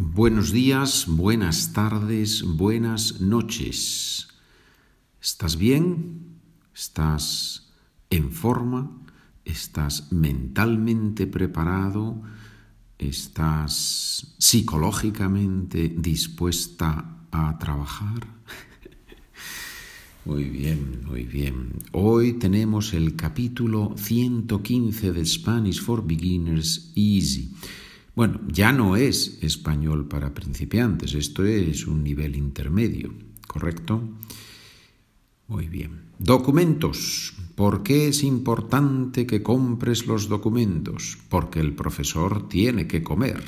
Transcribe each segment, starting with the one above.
Buenos días, buenas tardes, buenas noches. ¿Estás bien? ¿Estás en forma? ¿Estás mentalmente preparado? ¿Estás psicológicamente dispuesta a trabajar? Muy bien, muy bien. Hoy tenemos el capítulo 115 de Spanish for Beginners Easy. Bueno, ya no es español para principiantes, esto es un nivel intermedio, ¿correcto? Muy bien. Documentos. ¿Por qué es importante que compres los documentos? Porque el profesor tiene que comer.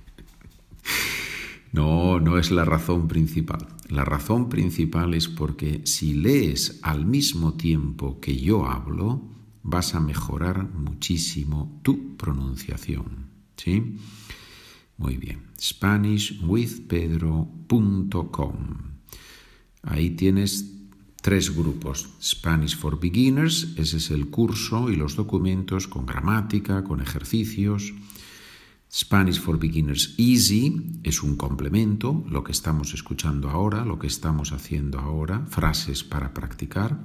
no, no es la razón principal. La razón principal es porque si lees al mismo tiempo que yo hablo, vas a mejorar muchísimo tu pronunciación. ¿Sí? Muy bien. SpanishWithPedro.com. Ahí tienes tres grupos. Spanish for Beginners, ese es el curso y los documentos con gramática, con ejercicios. Spanish for Beginners Easy es un complemento, lo que estamos escuchando ahora, lo que estamos haciendo ahora, frases para practicar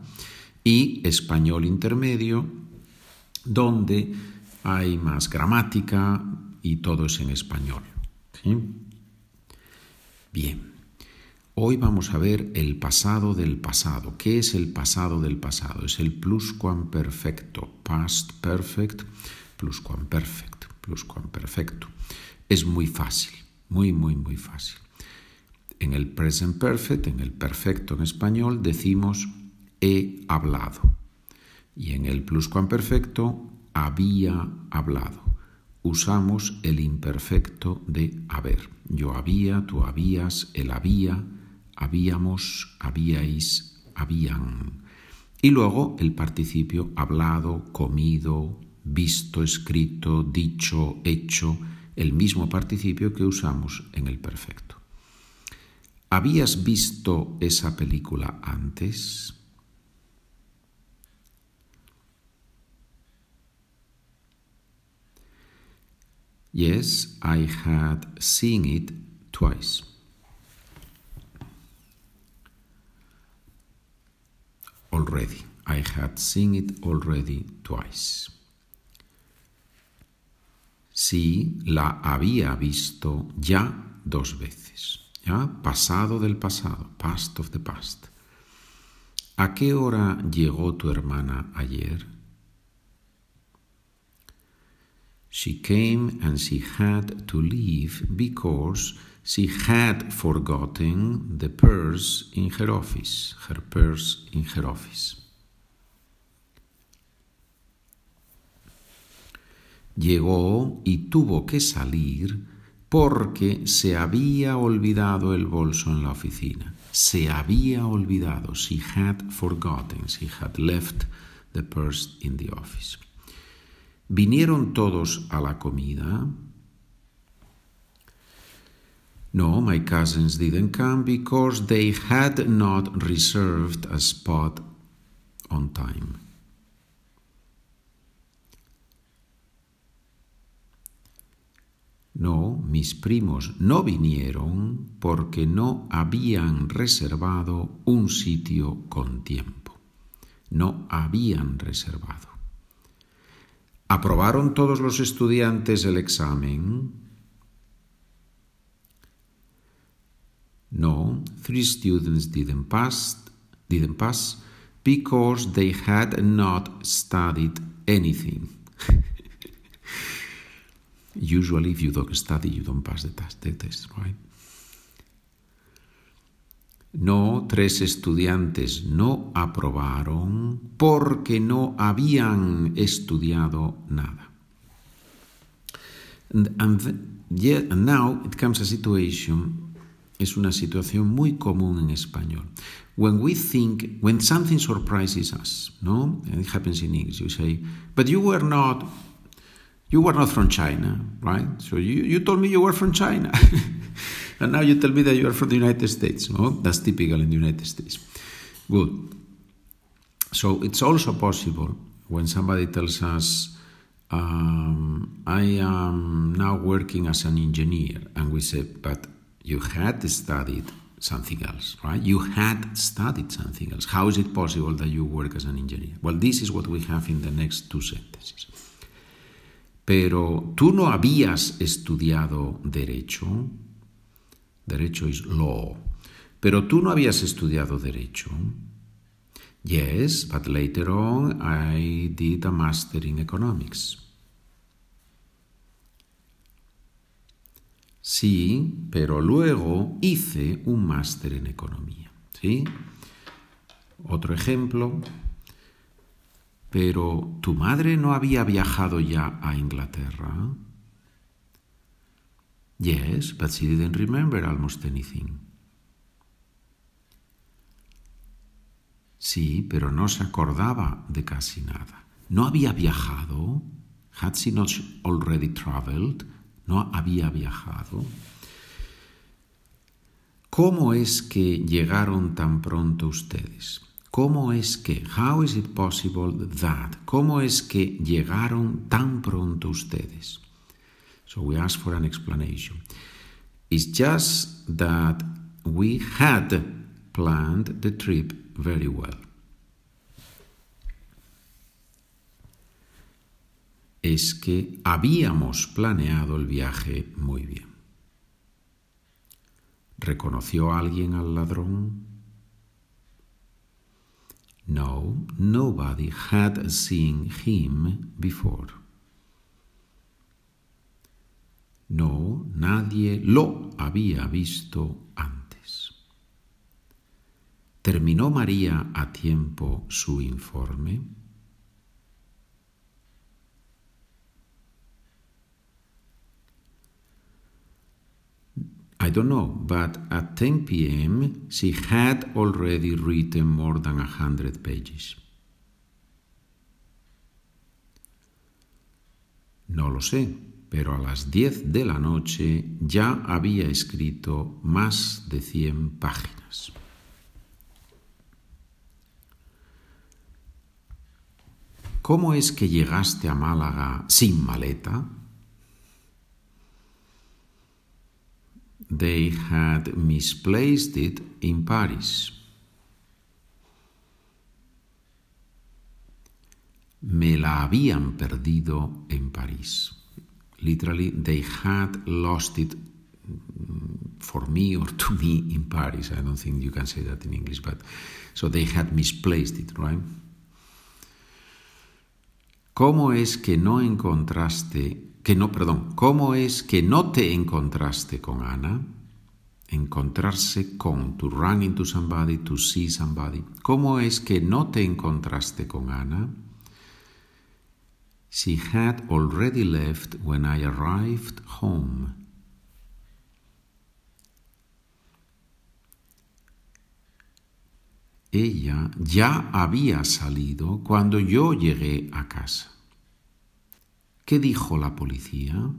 y español intermedio, donde hay más gramática y todo es en español. Bien, hoy vamos a ver el pasado del pasado. ¿Qué es el pasado del pasado? Es el pluscuamperfecto, past perfect, pluscuamperfect, pluscuamperfecto. Es muy fácil, muy, muy, muy fácil. En el present perfect, en el perfecto en español, decimos he hablado. Y en el pluscuamperfecto, había hablado. Usamos el imperfecto de haber. Yo había, tú habías, él había, habíamos, habíais, habían. Y luego el participio hablado, comido, visto, escrito, dicho, hecho, el mismo participio que usamos en el perfecto. ¿Habías visto esa película antes? Yes, I had seen it twice. Already. I had seen it already twice. Sí, la había visto ya dos veces. ¿Ya? Pasado del pasado. Past of the past. ¿A qué hora llegó tu hermana ayer? She came and she had to leave because she had forgotten the purse in her office, her purse in her office. Llegó y tuvo que salir porque se había olvidado el bolso en la oficina. Se había olvidado. She had forgotten. She had left the purse in the office. ¿Vinieron todos a la comida? No, my cousins didn't come because they had not reserved a spot on time. No, mis primos no vinieron porque no habían reservado un sitio con tiempo. No habían reservado. ¿Aprobaron todos los estudiantes el examen? No, three students didn't pass, didn't pass because they had not studied anything. Usually, if you don't study, you don't pass the test, the test right? No, tres estudiantes no aprobaron porque no habían estudiado nada. And, yeah, and now it comes a situation, es una situación muy común en español. When we think, when something surprises us, no? And it happens in English, you say, but you were not, you were not from China, right? So you, you told me you were from China. and now you tell me that you are from the United States. No? That's typical in the United States. Good. So it's also possible when somebody tells us, um, I am now working as an engineer. And we said, but you had studied something else, right? You had studied something else. How is it possible that you work as an engineer? Well, this is what we have in the next two sentences. Pero tú no habías estudiado derecho. Derecho is law. Pero tú no habías estudiado derecho. Yes, but later on I did a master in economics. Sí, pero luego hice un máster en economía. ¿Sí? Otro ejemplo. Pero tu madre no había viajado ya a Inglaterra. Yes, but she didn't remember almost anything. Sí, pero no se acordaba de casi nada. ¿No había viajado? Had she not already traveled? ¿No había viajado? ¿Cómo es que llegaron tan pronto ustedes? ¿Cómo es que? How is it possible that? ¿Cómo es que llegaron tan pronto ustedes? So we ask for an explanation. It's just that we had planned the trip very well. Es que habíamos planeado el viaje muy bien. ¿Reconoció alguien al ladrón? No, nobody had seen him before. No, nadie lo había visto antes. ¿Terminó María a tiempo su informe? I don't know, but at 10 p.m. she had already written more than a hundred pages. No lo sé, pero a las 10 de la noche ya había escrito más de 100 páginas. ¿Cómo es que llegaste a Málaga sin maleta? They had misplaced it in Paris. Me la habían perdido en París. Literally, they had lost it mm, for me or to me in Paris. I don't think you can say that in English, but so they had misplaced it, right? ¿Cómo es que no encontraste, que no, perdón, cómo es que no te encontraste con Ana? Encontrarse con, to run into somebody, to see somebody. ¿Cómo es que no te encontraste con Ana? She had already left when I arrived home. Ella ya había salido cuando yo llegué a casa. ¿Qué dijo la policía?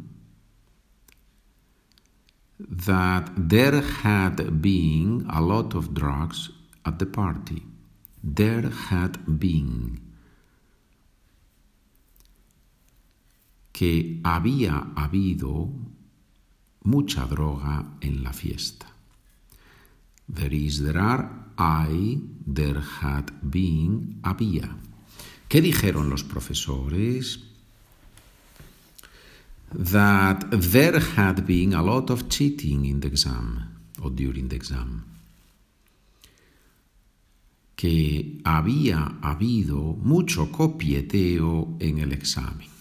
That there had been a lot of drugs at the party. There had been. Que había habido mucha droga en la fiesta. There is, there are, I, there had been, había. ¿Qué dijeron los profesores? That there had been a lot of cheating in the exam or during the exam. Que había habido mucho copieteo en el examen.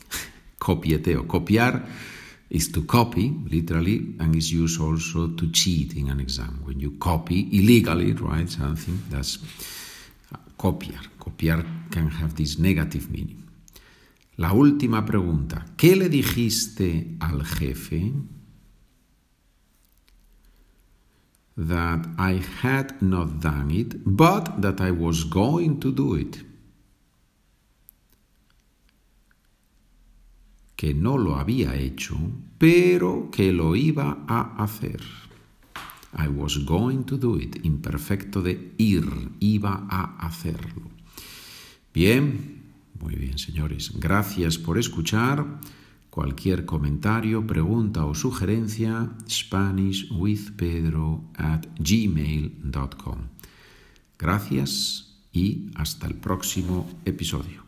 Copieteo, copiar is to copy, literally, and is used also to cheat in an exam. When you copy illegally, right, something, that's copiar. Copiar can have this negative meaning. La última pregunta. ¿Qué le dijiste al jefe? That I had not done it, but that I was going to do it. que no lo había hecho, pero que lo iba a hacer. I was going to do it, imperfecto de ir, iba a hacerlo. Bien, muy bien, señores. Gracias por escuchar. Cualquier comentario, pregunta o sugerencia, SpanishWithPedro at gmail.com. Gracias y hasta el próximo episodio.